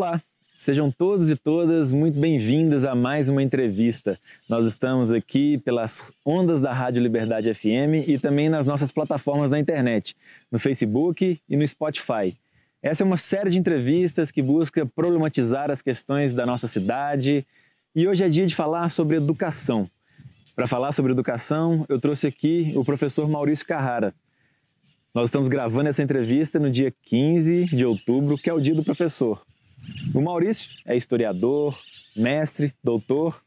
Olá, sejam todos e todas muito bem-vindas a mais uma entrevista. Nós estamos aqui pelas ondas da Rádio Liberdade FM e também nas nossas plataformas na internet, no Facebook e no Spotify. Essa é uma série de entrevistas que busca problematizar as questões da nossa cidade e hoje é dia de falar sobre educação. Para falar sobre educação, eu trouxe aqui o professor Maurício Carrara. Nós estamos gravando essa entrevista no dia 15 de outubro, que é o dia do professor. O Maurício é historiador, mestre, doutor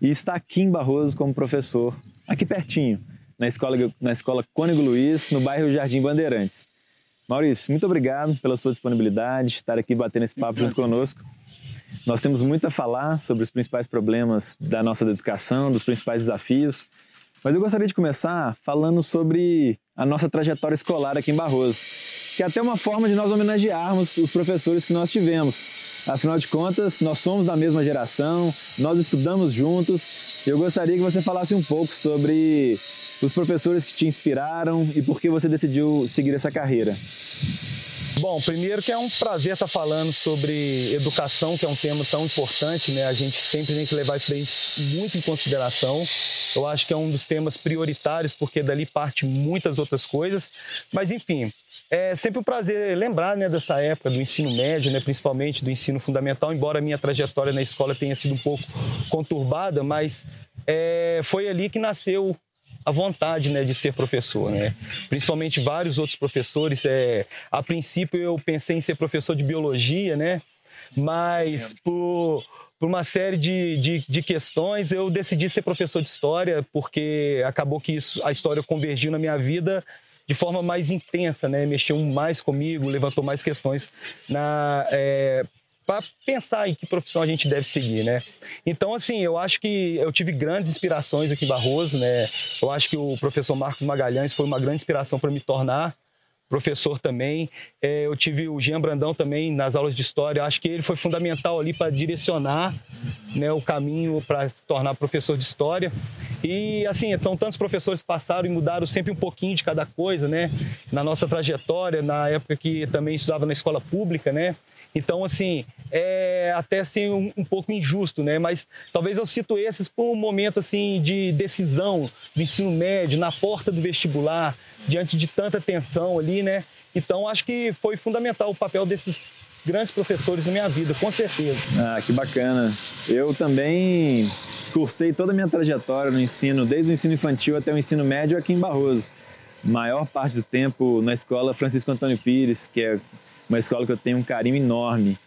e está aqui em Barroso como professor, aqui pertinho, na escola, na escola Cônego Luiz, no bairro Jardim Bandeirantes. Maurício, muito obrigado pela sua disponibilidade, estar aqui batendo esse papo junto conosco. Nós temos muito a falar sobre os principais problemas da nossa educação, dos principais desafios, mas eu gostaria de começar falando sobre a nossa trajetória escolar aqui em Barroso, que é até uma forma de nós homenagearmos os professores que nós tivemos. Afinal de contas, nós somos da mesma geração, nós estudamos juntos. Eu gostaria que você falasse um pouco sobre os professores que te inspiraram e por que você decidiu seguir essa carreira. Bom, primeiro que é um prazer estar falando sobre educação, que é um tema tão importante, né? A gente sempre tem que levar isso daí muito em consideração. Eu acho que é um dos temas prioritários, porque dali parte muitas outras coisas. Mas, enfim, é sempre um prazer lembrar né, dessa época do ensino médio, né, principalmente do ensino fundamental, embora a minha trajetória na escola tenha sido um pouco conturbada, mas é, foi ali que nasceu a vontade né, de ser professor, né? Principalmente vários outros professores. É, a princípio eu pensei em ser professor de biologia, né? Mas por, por uma série de, de, de, questões eu decidi ser professor de história porque acabou que isso, a história convergiu na minha vida de forma mais intensa, né? Mexeu mais comigo, levantou mais questões na é, para pensar em que profissão a gente deve seguir, né? Então, assim, eu acho que eu tive grandes inspirações aqui em Barroso, né? Eu acho que o professor Marcos Magalhães foi uma grande inspiração para me tornar professor também. É, eu tive o Jean Brandão também nas aulas de história. Eu acho que ele foi fundamental ali para direcionar né, o caminho para se tornar professor de história. E assim, então tantos professores passaram e mudaram sempre um pouquinho de cada coisa, né? Na nossa trajetória, na época que também estudava na escola pública, né? Então, assim, é até assim, um, um, pouco injusto, né? Mas talvez eu cito esses por um momento assim de decisão do ensino médio, na porta do vestibular, diante de tanta tensão ali, né? Então, acho que foi fundamental o papel desses grandes professores na minha vida, com certeza. Ah, que bacana. Eu também cursei toda a minha trajetória no ensino, desde o ensino infantil até o ensino médio aqui em Barroso. Maior parte do tempo na escola Francisco Antônio Pires, que é uma escola que eu tenho um carinho enorme.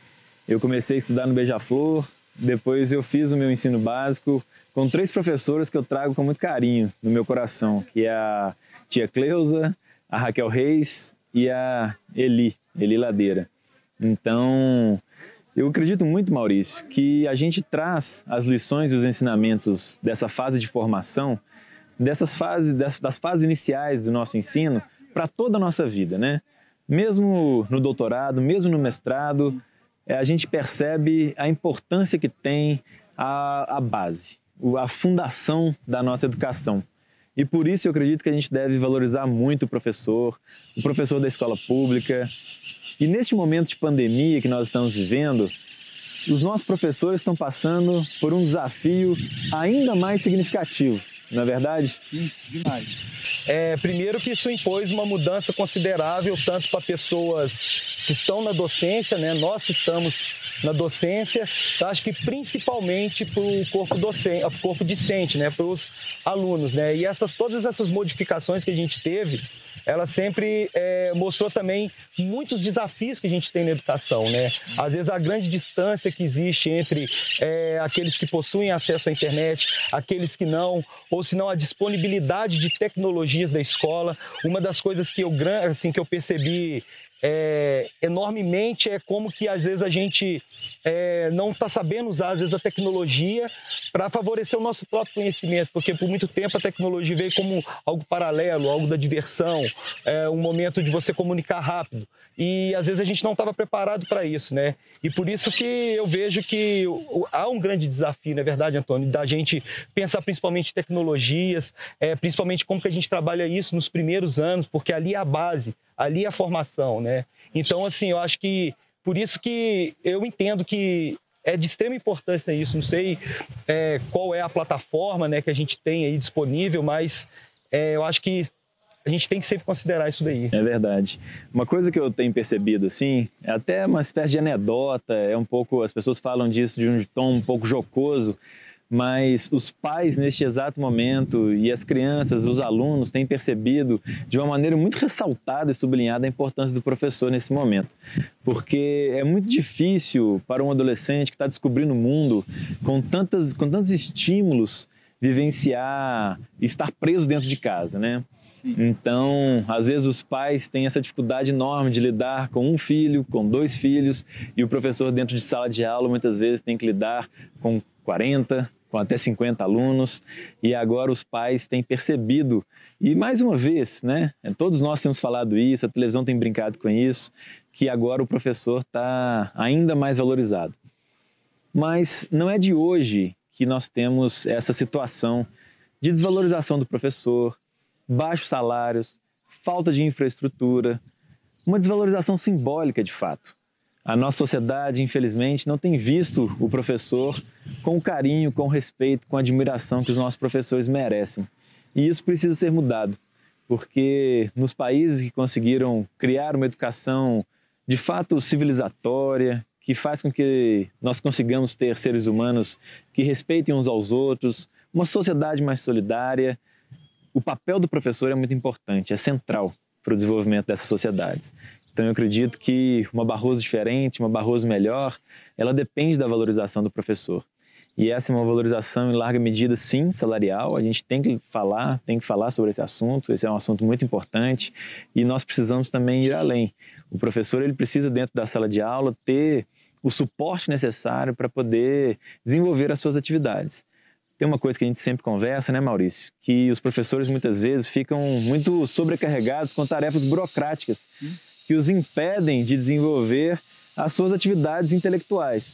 Eu comecei a estudar no Beija-Flor, depois eu fiz o meu ensino básico com três professoras que eu trago com muito carinho no meu coração, que é a tia Cleusa, a Raquel Reis e a Eli, Eli Ladeira. Então, eu acredito muito, Maurício, que a gente traz as lições e os ensinamentos dessa fase de formação, dessas fases, das fases iniciais do nosso ensino, para toda a nossa vida, né? Mesmo no doutorado, mesmo no mestrado, é, a gente percebe a importância que tem a, a base, a fundação da nossa educação. E por isso eu acredito que a gente deve valorizar muito o professor, o professor da escola pública. E neste momento de pandemia que nós estamos vivendo, os nossos professores estão passando por um desafio ainda mais significativo, não é verdade? Sim, demais. É, primeiro que isso impôs uma mudança considerável tanto para pessoas que estão na docência, né? nós que estamos na docência, acho que principalmente para o corpo docente, corpo discente, né? para os alunos. Né? E essas, todas essas modificações que a gente teve, ela sempre é, mostrou também muitos desafios que a gente tem na educação, né? Às vezes a grande distância que existe entre é, aqueles que possuem acesso à internet, aqueles que não, ou se não a disponibilidade de tecnologias da escola. Uma das coisas que eu, assim, que eu percebi é, enormemente é como que às vezes a gente é, não está sabendo usar às vezes a tecnologia para favorecer o nosso próprio conhecimento, porque por muito tempo a tecnologia veio como algo paralelo, algo da diversão, é, um momento de você comunicar rápido e às vezes a gente não estava preparado para isso, né? E por isso que eu vejo que há um grande desafio, na é verdade, Antônio, da gente pensar principalmente tecnologias, é, principalmente como que a gente trabalha isso nos primeiros anos, porque ali é a base, ali a formação, né? Então, assim, eu acho que por isso que eu entendo que é de extrema importância isso. Não sei é, qual é a plataforma né, que a gente tem aí disponível, mas é, eu acho que a gente tem que sempre considerar isso daí. É verdade. Uma coisa que eu tenho percebido, assim, é até uma espécie de anedota, é um pouco, as pessoas falam disso de um tom um pouco jocoso, mas os pais neste exato momento e as crianças, os alunos têm percebido de uma maneira muito ressaltada e sublinhada a importância do professor nesse momento, porque é muito difícil para um adolescente que está descobrindo o mundo com tantas, com tantos estímulos vivenciar estar preso dentro de casa, né? Então, às vezes os pais têm essa dificuldade enorme de lidar com um filho, com dois filhos, e o professor dentro de sala de aula muitas vezes tem que lidar com 40, com até 50 alunos, e agora os pais têm percebido, e mais uma vez, né, todos nós temos falado isso, a televisão tem brincado com isso, que agora o professor está ainda mais valorizado. Mas não é de hoje que nós temos essa situação de desvalorização do professor, baixos salários, falta de infraestrutura, uma desvalorização simbólica de fato. A nossa sociedade, infelizmente, não tem visto o professor com o carinho, com o respeito, com a admiração que os nossos professores merecem. E isso precisa ser mudado, porque nos países que conseguiram criar uma educação de fato civilizatória, que faz com que nós consigamos ter seres humanos que respeitem uns aos outros, uma sociedade mais solidária, o papel do professor é muito importante, é central para o desenvolvimento dessas sociedades. Então eu acredito que uma Barroso diferente, uma Barroso melhor, ela depende da valorização do professor. E essa é uma valorização em larga medida, sim, salarial. A gente tem que falar, tem que falar sobre esse assunto. Esse é um assunto muito importante e nós precisamos também ir além. O professor ele precisa dentro da sala de aula ter o suporte necessário para poder desenvolver as suas atividades. Tem uma coisa que a gente sempre conversa, né, Maurício? Que os professores muitas vezes ficam muito sobrecarregados com tarefas burocráticas. Que os impedem de desenvolver as suas atividades intelectuais.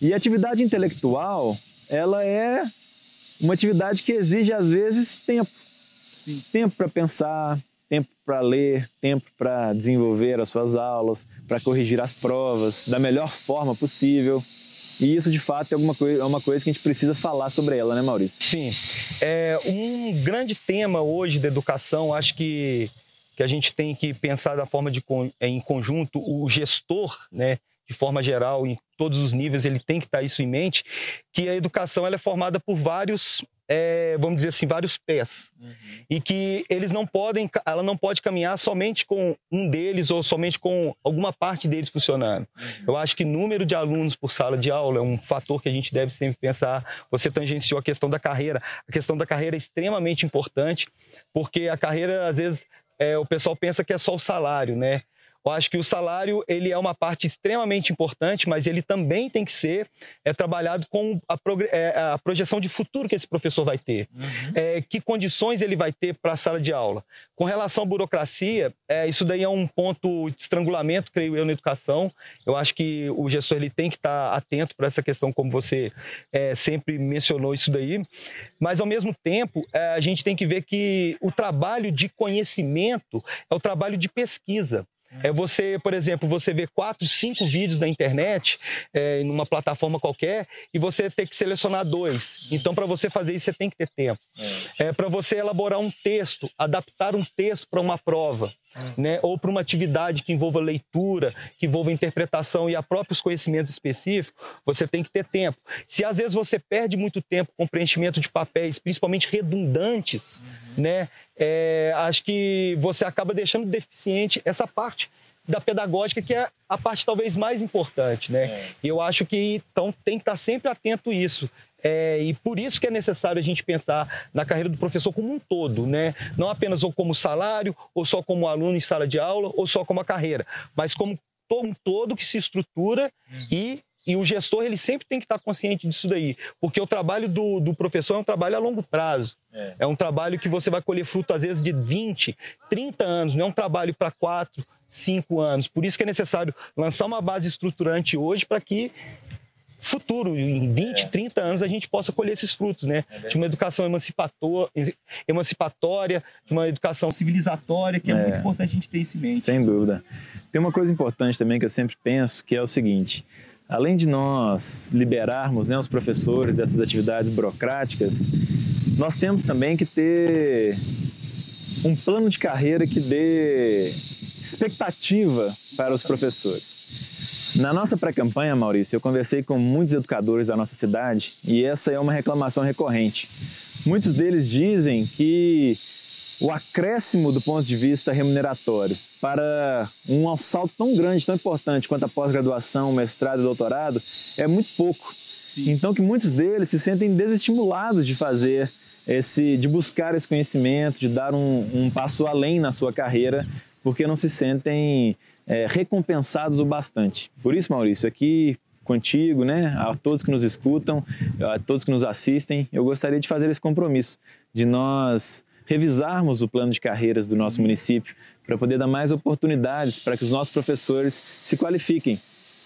E a atividade intelectual, ela é uma atividade que exige às vezes tempo. Sim. Tempo para pensar, tempo para ler, tempo para desenvolver as suas aulas, para corrigir as provas da melhor forma possível. E isso, de fato, é, alguma coisa, é uma coisa que a gente precisa falar sobre ela, né, Maurício? Sim. É um grande tema hoje da educação, acho que que a gente tem que pensar da forma de é, em conjunto o gestor, né, de forma geral, em todos os níveis, ele tem que estar isso em mente, que a educação ela é formada por vários, é, vamos dizer assim, vários pés. Uhum. E que eles não podem, ela não pode caminhar somente com um deles ou somente com alguma parte deles funcionando. Uhum. Eu acho que número de alunos por sala de aula é um fator que a gente deve sempre pensar. Você tangenciou a questão da carreira. A questão da carreira é extremamente importante, porque a carreira, às vezes, é, o pessoal pensa que é só o salário, né? Eu acho que o salário ele é uma parte extremamente importante, mas ele também tem que ser é, trabalhado com a, é, a, projeção de futuro que esse professor vai ter. Uhum. É, que condições ele vai ter para a sala de aula. Com relação à burocracia, é, isso daí é um ponto de estrangulamento, creio eu, na educação. Eu acho que o gestor ele tem que estar atento para essa questão, como você é, sempre mencionou isso daí. Mas, ao mesmo tempo, é, a gente tem que ver que o trabalho de conhecimento é o trabalho de pesquisa. É você, por exemplo, você ver quatro, cinco vídeos na internet, é, em uma plataforma qualquer, e você ter que selecionar dois. Então, para você fazer isso, você tem que ter tempo. É, é para você elaborar um texto, adaptar um texto para uma prova. Né? ou para uma atividade que envolva leitura, que envolva interpretação e a próprios conhecimentos específicos, você tem que ter tempo. Se às vezes você perde muito tempo com preenchimento de papéis, principalmente redundantes, uhum. né? É, acho que você acaba deixando deficiente essa parte da pedagógica, que é a parte talvez mais importante, né? É. E eu acho que então tem que estar sempre atento a isso. É, e por isso que é necessário a gente pensar na carreira do professor como um todo, né? Não apenas ou como salário, ou só como aluno em sala de aula, ou só como a carreira, mas como um todo que se estrutura uhum. e e o gestor ele sempre tem que estar consciente disso daí, porque o trabalho do, do professor é um trabalho a longo prazo. É. é. um trabalho que você vai colher fruto às vezes de 20, 30 anos, não é um trabalho para 4, 5 anos. Por isso que é necessário lançar uma base estruturante hoje para que futuro, em 20, é. 30 anos, a gente possa colher esses frutos, né? É de uma educação emancipatória, de uma educação civilizatória, que é, é, muito importante a gente ter isso em mente. Sem dúvida. Tem uma coisa importante também que eu sempre penso, que é o seguinte: além de nós liberarmos né, os professores dessas atividades burocráticas, nós temos também que ter um plano de carreira que dê expectativa para os professores. Na nossa pré-campanha, Maurício, eu conversei com muitos educadores da nossa cidade e essa é uma reclamação recorrente. Muitos deles dizem que o acréscimo do ponto de vista remuneratório para um salto tão grande, tão importante quanto a pós-graduação, mestrado e doutorado é muito pouco. Sim. Então que muitos deles se sentem desestimulados de fazer esse, de buscar esse conhecimento, de dar um, um passo além na sua carreira, porque não se sentem é, recompensados o bastante. Por isso, Maurício, aqui contigo, né, a todos que nos escutam, a todos que nos assistem, eu gostaria de fazer esse compromisso de nós revisarmos o plano de carreiras do nosso município para poder dar mais oportunidades para que os nossos professores se qualifiquem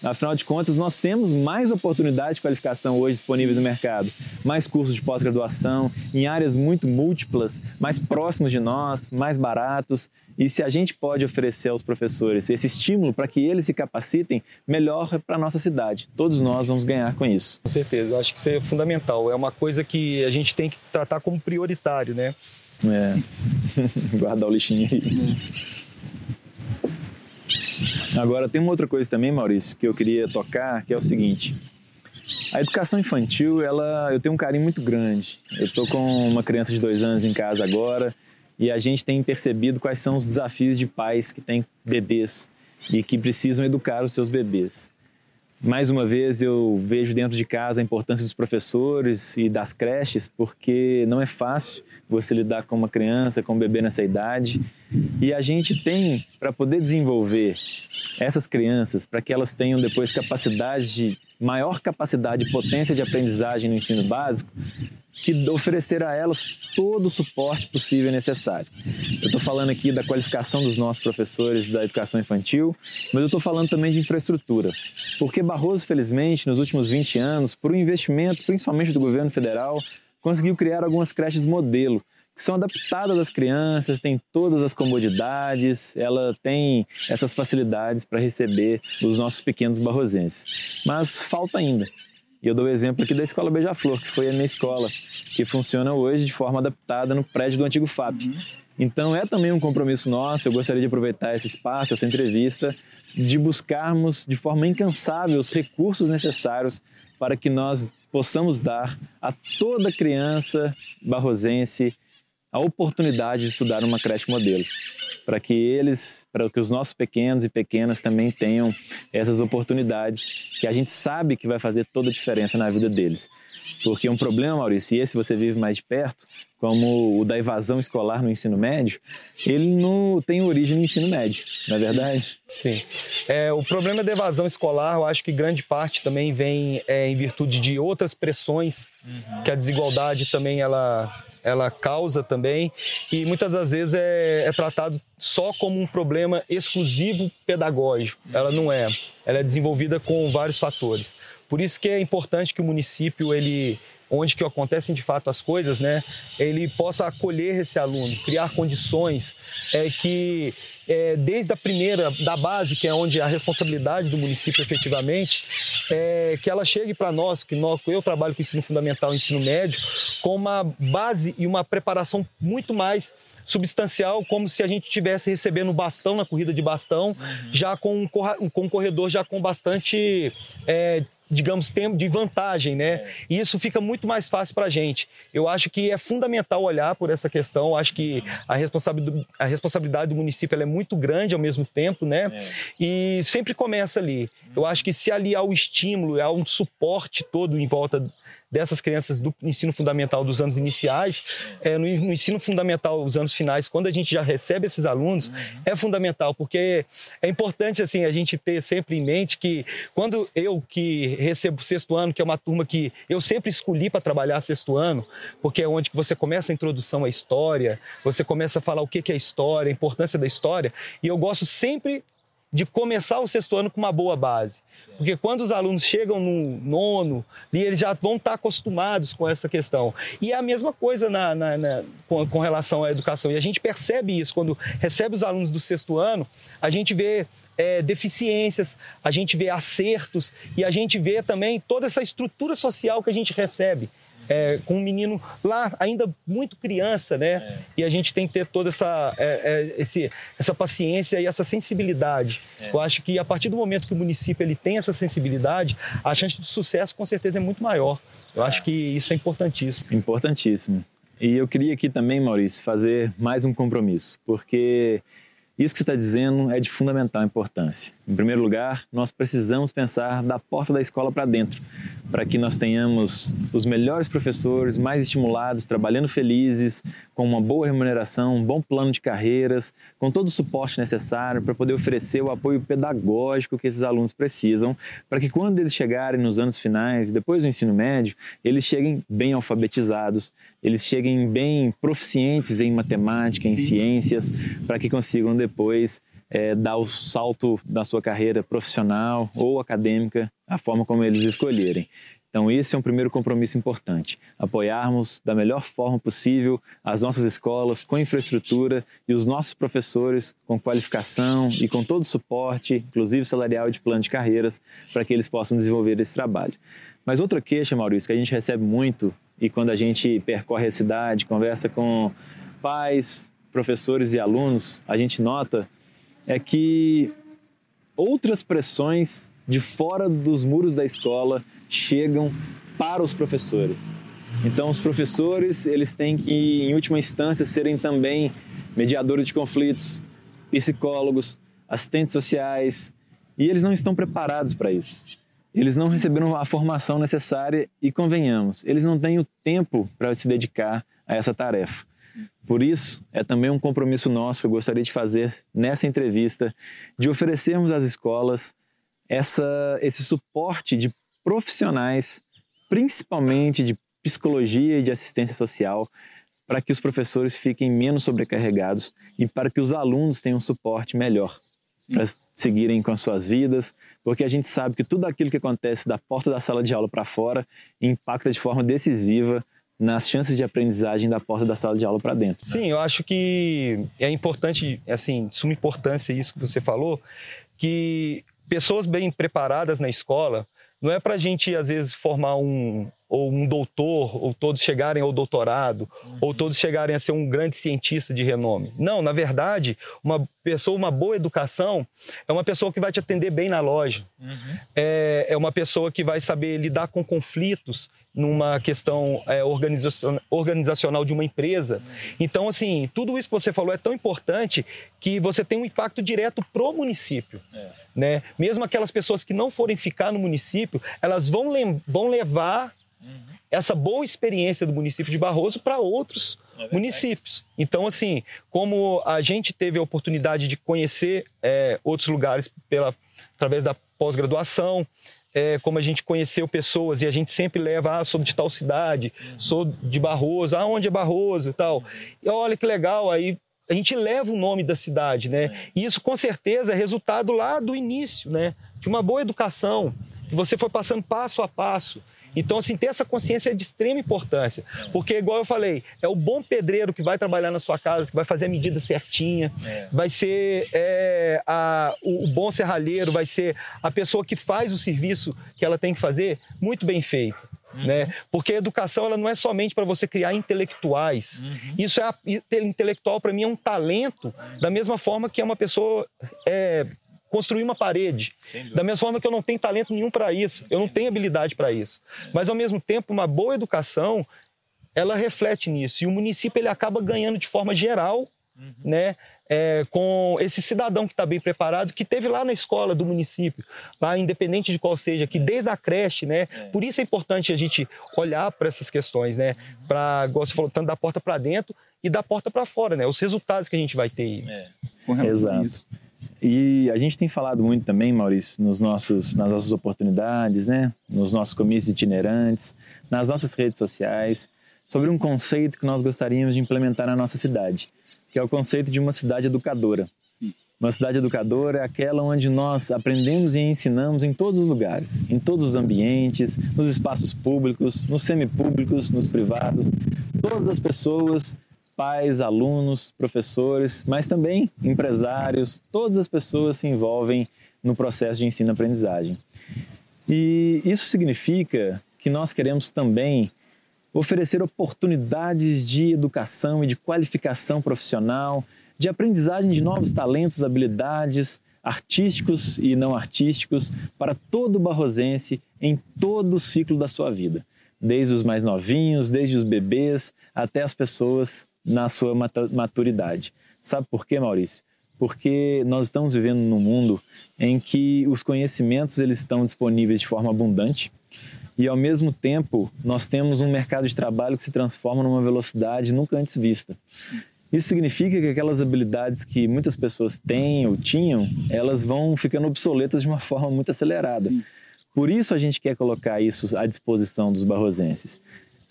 Afinal de contas, nós temos mais oportunidades de qualificação hoje disponíveis no mercado, mais cursos de pós-graduação em áreas muito múltiplas, mais próximos de nós, mais baratos. E se a gente pode oferecer aos professores esse estímulo para que eles se capacitem, melhor para a nossa cidade. Todos nós vamos ganhar com isso. Com certeza, eu acho que isso é fundamental. É uma coisa que a gente tem que tratar como prioritário, né? É. Guardar o lixinho aí. Agora, tem uma outra coisa também, Maurício, que eu queria tocar, que é o seguinte. A educação infantil, ela, eu tenho um carinho muito grande. Eu estou com uma criança de dois anos em casa agora e a gente tem percebido quais são os desafios de pais que têm bebês e que precisam educar os seus bebês. Mais uma vez, eu vejo dentro de casa a importância dos professores e das creches, porque não é fácil você lidar com uma criança, com um bebê nessa idade. E a gente tem, para poder desenvolver essas crianças, para que elas tenham depois capacidade de, maior capacidade e potência de aprendizagem no ensino básico, que oferecer a elas todo o suporte possível e necessário. Eu estou falando aqui da qualificação dos nossos professores da educação infantil, mas eu estou falando também de infraestrutura. Porque Barroso, felizmente, nos últimos 20 anos, por um investimento, principalmente do governo federal, conseguiu criar algumas creches modelo, que são adaptadas às crianças, têm todas as comodidades, ela tem essas facilidades para receber os nossos pequenos barrosenses. Mas falta ainda. E eu dou o exemplo aqui da Escola Beija-Flor, que foi a minha escola, que funciona hoje de forma adaptada no prédio do antigo FAP. Então é também um compromisso nosso, eu gostaria de aproveitar esse espaço, essa entrevista, de buscarmos de forma incansável os recursos necessários para que nós possamos dar a toda criança barrosense a oportunidade de estudar uma creche modelo, para que eles, para que os nossos pequenos e pequenas também tenham essas oportunidades que a gente sabe que vai fazer toda a diferença na vida deles. Porque um problema, Maurício, e esse você vive mais de perto, como o da evasão escolar no ensino médio, ele não tem origem no ensino médio, não é verdade? Sim. É, o problema da evasão escolar, eu acho que grande parte também vem é, em virtude de outras pressões uhum. que a desigualdade também ela ela causa também e muitas das vezes é, é, tratado só como um problema exclusivo pedagógico. Ela não é. Ela é desenvolvida com vários fatores. Por isso que é importante que o município ele onde que acontecem de fato as coisas, né, ele possa acolher esse aluno, criar condições é, que é, desde a primeira, da base, que é onde a responsabilidade do município efetivamente, é, que ela chegue para nós, que nós, eu trabalho com ensino fundamental e ensino médio, com uma base e uma preparação muito mais substancial, como se a gente estivesse recebendo bastão na corrida de bastão, uhum. já com um, com um corredor já com bastante é, digamos, tempo de vantagem, né? É. E isso fica muito mais fácil para a gente. Eu acho que é fundamental olhar por essa questão. Eu acho que a responsabilidade, a responsabilidade do município é muito grande ao mesmo tempo, né? É. E sempre começa ali. Eu acho que se aliar o estímulo, há um suporte todo em volta dessas crianças do ensino fundamental dos anos iniciais, é, no, no, ensino fundamental dos anos finais, quando a gente já recebe esses alunos, uhum. é fundamental, porque é importante assim a gente ter sempre em mente que quando eu que recebo sexto ano, que é uma turma que eu sempre escolhi para trabalhar sexto ano, porque é onde que você começa a introdução à história, você começa a falar o que é história, a importância da história, e eu gosto sempre de começar o sexto ano com uma boa base. Porque quando os alunos chegam no nono, eles já vão estar acostumados com essa questão. E é a mesma coisa na, na, na, com, com, relação à educação. E a gente percebe isso quando recebe os alunos do sexto ano, a gente vê é, deficiências, a gente vê acertos e a gente vê também toda essa estrutura social que a gente recebe é, com um menino lá ainda muito criança, né? É. E a gente tem que ter toda essa, é, é esse, essa paciência e essa sensibilidade. É. Eu acho que a partir do momento que o município ele tem essa sensibilidade, a chance de sucesso com certeza é muito maior. Eu acho que isso é importantíssimo. Importantíssimo. E eu queria aqui também, Maurício, fazer mais um compromisso, porque isso que você está dizendo é de fundamental importância. Em primeiro lugar, nós precisamos pensar da porta da escola para dentro, para que nós tenhamos os melhores professores, mais estimulados, trabalhando felizes, com uma boa remuneração, um bom plano de carreiras, com todo o suporte necessário para poder oferecer o apoio pedagógico que esses alunos precisam, para que quando eles chegarem nos anos finais, depois do ensino médio, eles cheguem bem alfabetizados, eles cheguem bem proficientes em matemática, em Sim. ciências, para que consigam depois é, dar o salto na sua carreira profissional ou acadêmica, a forma como eles escolherem. Então, esse é um primeiro compromisso importante: apoiarmos da melhor forma possível as nossas escolas com infraestrutura e os nossos professores com qualificação e com todo o suporte, inclusive salarial e de plano de carreiras, para que eles possam desenvolver esse trabalho. Mas outra queixa, Maurício, que a gente recebe muito e quando a gente percorre a cidade, conversa com pais, professores e alunos, a gente nota é que outras pressões de fora dos muros da escola chegam para os professores. Então, os professores eles têm que, em última instância, serem também mediadores de conflitos, psicólogos, assistentes sociais, e eles não estão preparados para isso. Eles não receberam a formação necessária e, convenhamos, eles não têm o tempo para se dedicar a essa tarefa. Por isso, é também um compromisso nosso que eu gostaria de fazer nessa entrevista, de oferecermos às escolas essa, esse suporte de profissionais, principalmente de psicologia e de assistência social, para que os professores fiquem menos sobrecarregados e para que os alunos tenham um suporte melhor para seguirem com as suas vidas, porque a gente sabe que tudo aquilo que acontece da porta da sala de aula para fora impacta de forma decisiva nas chances de aprendizagem da porta da sala de aula para dentro. Sim, eu acho que é importante, assim, suma importância isso que você falou, que pessoas bem preparadas na escola, não é para a gente, às vezes, formar um, ou um doutor, ou todos chegarem ao doutorado, uhum. ou todos chegarem a ser um grande cientista de renome. Não, na verdade, uma pessoa, uma boa educação, é uma pessoa que vai te atender bem na loja. Uhum. É, é uma pessoa que vai saber lidar com conflitos numa questão é, organizacional de uma empresa. Uhum. Então, assim, tudo isso que você falou é tão importante que você tem um impacto direto pro município. É. Né? Mesmo aquelas pessoas que não forem ficar no município, elas vão, vão levar uhum. essa boa experiência do município de Barroso para outros é municípios. Então, assim, como a gente teve a oportunidade de conhecer é, outros lugares pela, através da pós-graduação, é, como a gente conheceu pessoas e a gente sempre leva, ah, sou de tal cidade, uhum. sou de Barroso, aonde é Barroso e tal. E olha que legal, aí a gente leva o nome da cidade, né? É. E isso com certeza é resultado lá do início, né? De uma boa educação, que você foi passando passo a passo. Então, assim, ter essa consciência é de extrema importância. Porque, igual eu falei, é o bom pedreiro que vai trabalhar na sua casa, que vai fazer a medida certinha, é. vai ser é, a, o, o, bom serralheiro, vai ser a pessoa que faz o serviço que ela tem que fazer muito bem feito. Uhum. Né? Porque a educação ela não é somente para você criar intelectuais. Uhum. Isso é intelectual para mim é um talento, da mesma forma que é uma pessoa é, construir uma parede. Da mesma forma que eu não tenho talento nenhum para isso, eu não tenho habilidade para isso. Mas ao mesmo tempo, uma boa educação, ela reflete nisso. E o município ele acaba ganhando de forma geral, uhum. né? É, com esse cidadão que está bem preparado, que teve lá na escola do município, lá independente de qual seja, que desde a creche, né? É. Por isso é importante a gente olhar para essas questões, né? Uhum. Para, igual você falou, tanto da porta para dentro e da porta para fora, né? Os resultados que a gente vai ter aí. É. Exato. E a gente tem falado muito também, Maurício, nos nossos, nas nossas oportunidades, né? nos nossos comícios itinerantes, nas nossas redes sociais, sobre um conceito que nós gostaríamos de implementar na nossa cidade, que é o conceito de uma cidade educadora. Uma cidade educadora é aquela onde nós aprendemos e ensinamos em todos os lugares, em todos os ambientes, nos espaços públicos, nos semipúblicos, nos privados. Todas as pessoas, pais, alunos, professores, mas também empresários, todas as pessoas se envolvem no processo de ensino-aprendizagem. E isso significa que nós queremos também oferecer oportunidades de educação e de qualificação profissional de aprendizagem de novos talentos, habilidades artísticos e não artísticos para todo barrosense em todo o ciclo da sua vida, desde os mais novinhos, desde os bebês até as pessoas na sua maturidade. Sabe por quê, Maurício? Porque nós estamos vivendo num mundo em que os conhecimentos eles estão disponíveis de forma abundante e ao mesmo tempo nós temos um mercado de trabalho que se transforma numa velocidade nunca antes vista. Isso significa que aquelas habilidades que muitas pessoas têm ou tinham, elas vão ficando obsoletas de uma forma muito acelerada. Sim. Por isso a gente quer colocar isso à disposição dos barrosenses.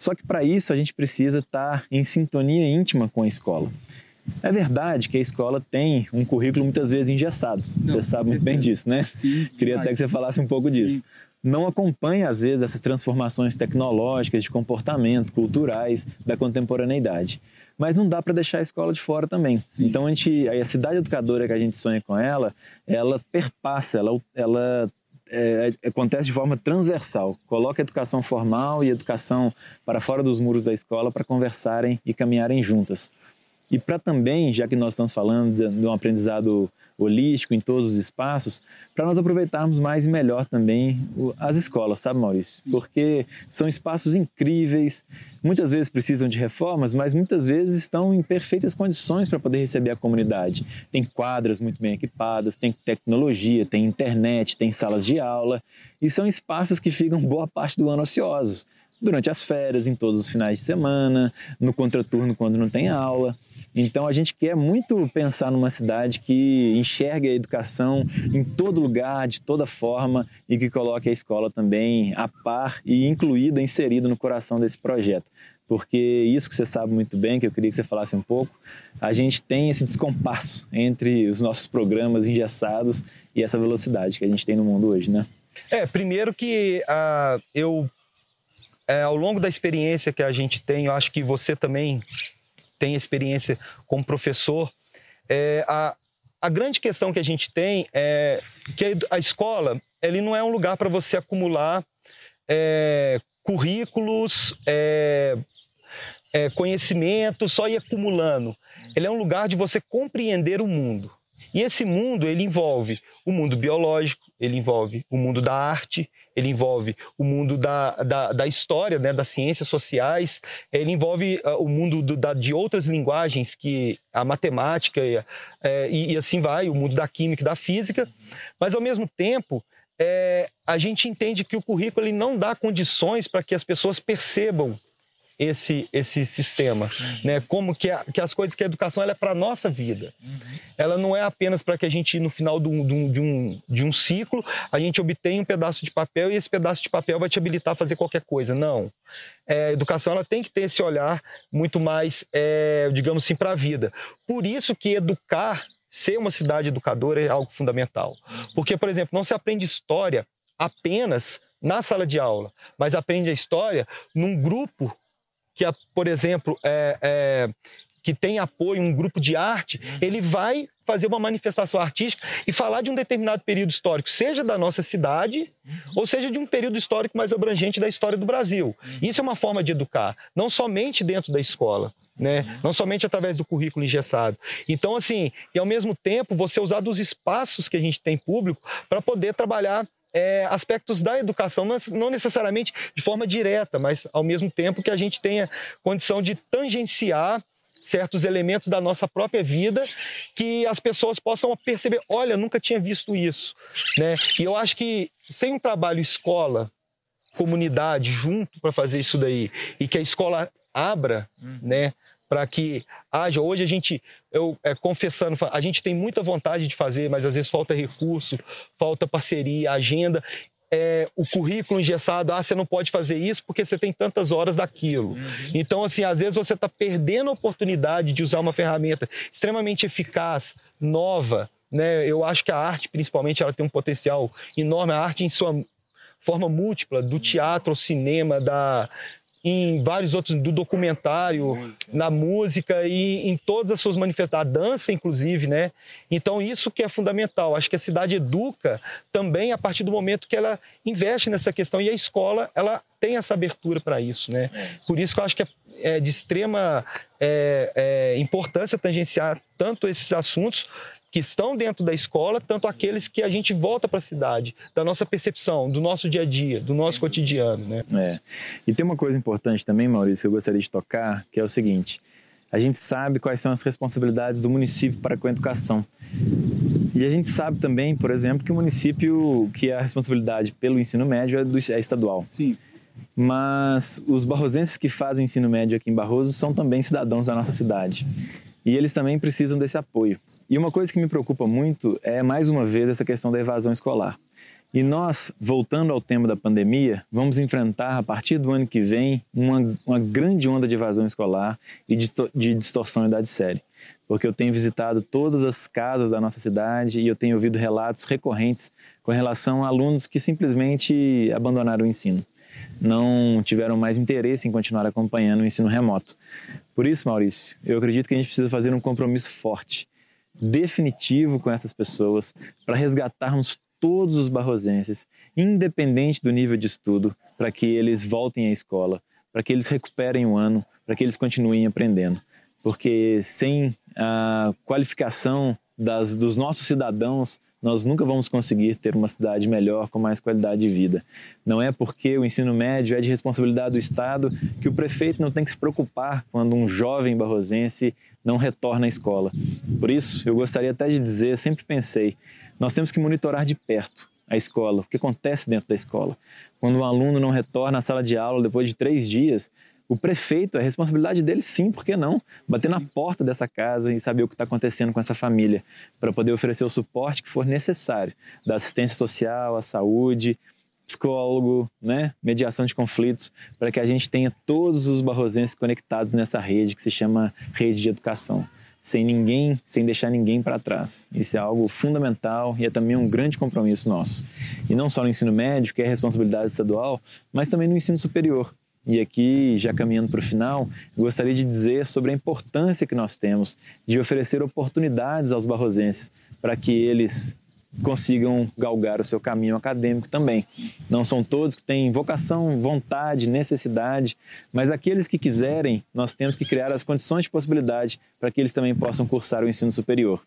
Só que para isso a gente precisa estar em sintonia íntima com a escola. É verdade que a escola tem um currículo muitas vezes engessado. Não, você sabe muito bem disso, né? Sim, Queria até que você falasse um pouco disso. Sim. Não acompanha, às vezes, essas transformações tecnológicas, de comportamento, culturais da contemporaneidade mas não dá para deixar a escola de fora também. Sim. Então a gente, a cidade educadora que a gente sonha com ela, ela perpassa, ela, ela é, acontece de forma transversal. Coloca a educação formal e a educação para fora dos muros da escola para conversarem e caminharem juntas. E para também, já que nós estamos falando de, um aprendizado holístico em todos os espaços, para nós aproveitarmos mais e melhor também as escolas, sabe, Maurício? Porque são espaços incríveis, muitas vezes precisam de reformas, mas muitas vezes estão em perfeitas condições para poder receber a comunidade. Tem quadras muito bem equipadas, tem tecnologia, tem internet, tem salas de aula, e são espaços que ficam boa parte do ano ociosos durante as férias, em todos os finais de semana, no contraturno quando não tem aula. Então a gente quer muito pensar numa cidade que enxergue a educação em todo lugar, de toda forma e que coloque a escola também a par e incluída, inserida no coração desse projeto. Porque isso que você sabe muito bem, que eu queria que você falasse um pouco, a gente tem esse descompasso entre os nossos programas engessados e essa velocidade que a gente tem no mundo hoje, né? É, primeiro que uh, eu, é, ao longo da experiência que a gente tem, eu acho que você também tem experiência como professor, é, a, a grande questão que a gente tem é que a escola ele não é um lugar para você acumular é, currículos, é, é, conhecimento, só ir acumulando. Ele é um lugar de você compreender o mundo. E esse mundo ele envolve o mundo biológico, ele envolve o mundo da arte, ele envolve o mundo da, da, da história, né, das ciências sociais, ele envolve uh, o mundo do, da, de outras linguagens, que a matemática e, é, e, e, assim vai, o mundo da química e da física, mas ao mesmo tempo é, a gente entende que o currículo ele não dá condições para que as pessoas percebam esse, esse sistema, uhum. né? Como que, a, que as coisas que a educação ela é para nossa vida. Uhum. Ela não é apenas para que a gente no final de um, de, um, de um ciclo a gente obtenha um pedaço de papel e esse pedaço de papel vai te habilitar a fazer qualquer coisa. Não. É, a educação ela tem que ter esse olhar muito mais, é, digamos assim, para a vida. Por isso que educar ser uma cidade educadora é algo fundamental. Uhum. Porque, por exemplo, não se aprende história apenas na sala de aula, mas aprende a história num grupo que, por exemplo, é, é, que tem apoio, um grupo de arte, uhum. ele vai fazer uma manifestação artística e falar de um determinado período histórico, seja da nossa cidade, uhum. ou seja de um período histórico mais abrangente da história do Brasil. Uhum. Isso é uma forma de educar, não somente dentro da escola. Né? Não somente através do currículo engessado. Então, assim, e ao mesmo tempo, você usar dos espaços que a gente tem público para poder trabalhar é, aspectos da educação, não necessariamente de forma direta, mas ao mesmo tempo que a gente tenha condição de tangenciar certos elementos da nossa própria vida que as pessoas possam perceber, olha, nunca tinha visto isso, né? E eu acho que sem um trabalho escola, comunidade junto para fazer isso daí e que a escola abra, uhum. né, para que haja. Hoje a gente, eu é, confessando, a gente tem muita vontade de fazer, mas às vezes falta recurso, falta parceria, agenda. É, o currículo engessado, ah, você não pode fazer isso porque você tem tantas horas daquilo. Uhum. Então, assim, às vezes você está perdendo a oportunidade de usar uma ferramenta extremamente eficaz, nova, né? Eu acho que a arte, principalmente, ela tem um potencial enorme. A arte em sua forma múltipla, do teatro ao cinema, da em vários outros do documentário, música. na música e em todas as suas manifestações, a dança inclusive, né? Então isso que é fundamental. Acho que a cidade educa também a partir do momento que ela investe nessa questão e a escola ela tem essa abertura para isso, né? É. Por isso que eu acho que é é de extrema é, é, importância tangenciar tanto esses assuntos que estão dentro da escola, tanto aqueles que a gente volta para a cidade, da nossa percepção, do nosso dia a dia, do nosso cotidiano. Né? É. E tem uma coisa importante também, Maurício, que eu gostaria de tocar, que é o seguinte: a gente sabe quais são as responsabilidades do município para com a educação. E a gente sabe também, por exemplo, que o município, que a responsabilidade pelo ensino médio é, do, é estadual. Sim. Mas os barrosenses que fazem ensino médio aqui em Barroso são também cidadãos da nossa cidade. E eles também precisam desse apoio. E uma coisa que me preocupa muito é, mais uma vez, essa questão da evasão escolar. E nós, voltando ao tema da pandemia, vamos enfrentar a partir do ano que vem uma, uma grande onda de evasão escolar e de, distorção em idade série. Porque eu tenho visitado todas as casas da nossa cidade e eu tenho ouvido relatos recorrentes com relação a alunos que simplesmente abandonaram o ensino. Não tiveram mais interesse em continuar acompanhando o ensino remoto. Por isso, Maurício, eu acredito que a gente precisa fazer um compromisso forte definitivo com essas pessoas para resgatarmos todos os barrosenses, independente do nível de estudo, para que eles voltem à escola, para que eles recuperem o ano, para que eles continuem aprendendo. Porque sem a qualificação das, dos nossos cidadãos, nós nunca vamos conseguir ter uma cidade melhor, com mais qualidade de vida. Não é porque o ensino médio é de responsabilidade do Estado que o prefeito não tem que se preocupar quando um jovem barrosense não retorna à escola. Por isso, eu gostaria até de dizer, sempre pensei, nós temos que monitorar de perto a escola, o que acontece dentro da escola. Quando um aluno não retorna à sala de aula depois de três dias, o prefeito, a responsabilidade dele sim, por que não? Bater na porta dessa casa e saber o que está acontecendo com essa família, para poder oferecer o suporte que for necessário, da assistência social, à saúde, psicólogo, né? mediação de conflitos, para que a gente tenha todos os barrosenses conectados nessa rede que se chama rede de educação, sem ninguém, sem deixar ninguém para trás. Isso é algo fundamental e é também um grande compromisso nosso. E não só no ensino médio, que é responsabilidade estadual, mas também no ensino superior. E aqui, já caminhando para o final, gostaria de dizer sobre a importância que nós temos de oferecer oportunidades aos barrosenses para que eles consigam galgar o seu caminho acadêmico também. Não são todos que têm vocação, vontade, necessidade, mas aqueles que quiserem, nós temos que criar as condições de possibilidade para que eles também possam cursar o ensino superior.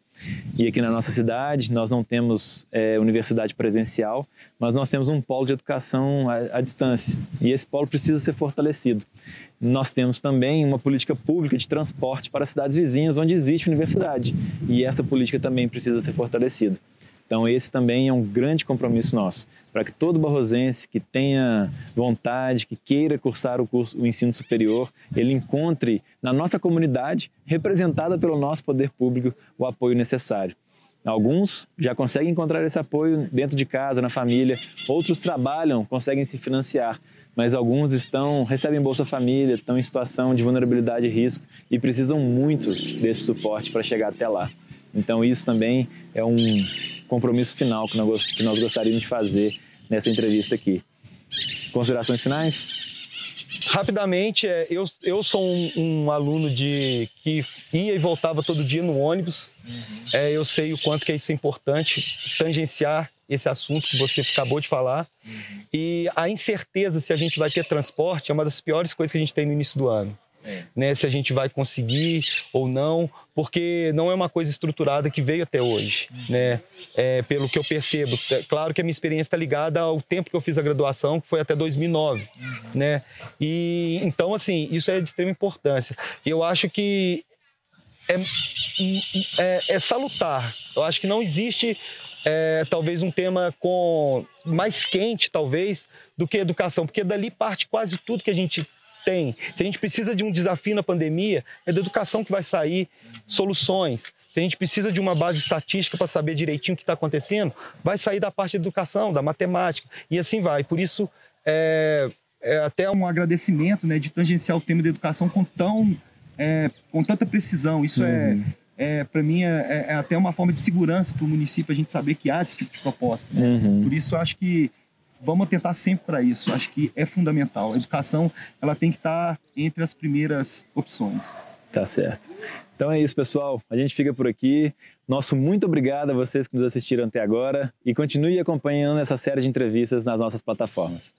E aqui na nossa cidade, nós não temos é, universidade presencial, mas nós temos um polo de educação à, à distância. E esse polo precisa ser fortalecido. Nós temos também uma política pública de transporte para cidades vizinhas onde existe universidade. E essa política também precisa ser fortalecida. Então, esse também é um grande compromisso nosso, para que todo barrosense que tenha vontade, que queira cursar o, curso, o ensino superior, ele encontre na nossa comunidade, representada pelo nosso poder público, o apoio necessário. Alguns já conseguem encontrar esse apoio dentro de casa, na família, outros trabalham, conseguem se financiar, mas alguns estão recebem Bolsa Família, estão em situação de vulnerabilidade e risco e precisam muito desse suporte para chegar até lá. Então isso também é um compromisso final que nós, que nós gostaríamos de fazer nessa entrevista aqui. Considerações finais? Rapidamente, é, eu, eu sou um, um, aluno de que ia e voltava todo dia no ônibus. Uhum. É, eu sei o quanto que é isso é importante, tangenciar esse assunto que você acabou de falar. Uhum. E a incerteza se a gente vai ter transporte é uma das piores coisas que a gente tem no início do ano. É. Né, se a gente vai conseguir ou não, porque não é uma coisa estruturada que veio até hoje, uhum. né? É, pelo que eu percebo. É, claro que a minha experiência está ligada ao tempo que eu fiz a graduação, que foi até 2009, uhum. né? E então assim isso é de extrema importância. Eu acho que é, é, é salutar. Eu acho que não existe é, talvez um tema com mais quente, talvez, do que educação, porque dali parte quase tudo que a gente tem. Se a gente precisa de um desafio na pandemia, é da educação que vai sair soluções. Se a gente precisa de uma base estatística para saber direitinho o que está acontecendo, vai sair da parte da educação, da matemática, e assim vai. Por isso, é, é até um agradecimento né, de tangenciar o tema da educação com, tão, é, com tanta precisão. Isso é, uhum. é é, para mim, é, é, até uma forma de segurança para o município a gente saber que há esse tipo de proposta. Né? Uhum. Por isso, acho que vamos tentar sempre para isso. Acho que é fundamental. A educação ela tem que estar tá entre as primeiras opções. Tá certo. Então é isso, pessoal. A gente fica por aqui. Nosso muito obrigado a vocês que nos assistiram até agora e continue acompanhando essa série de entrevistas nas nossas plataformas.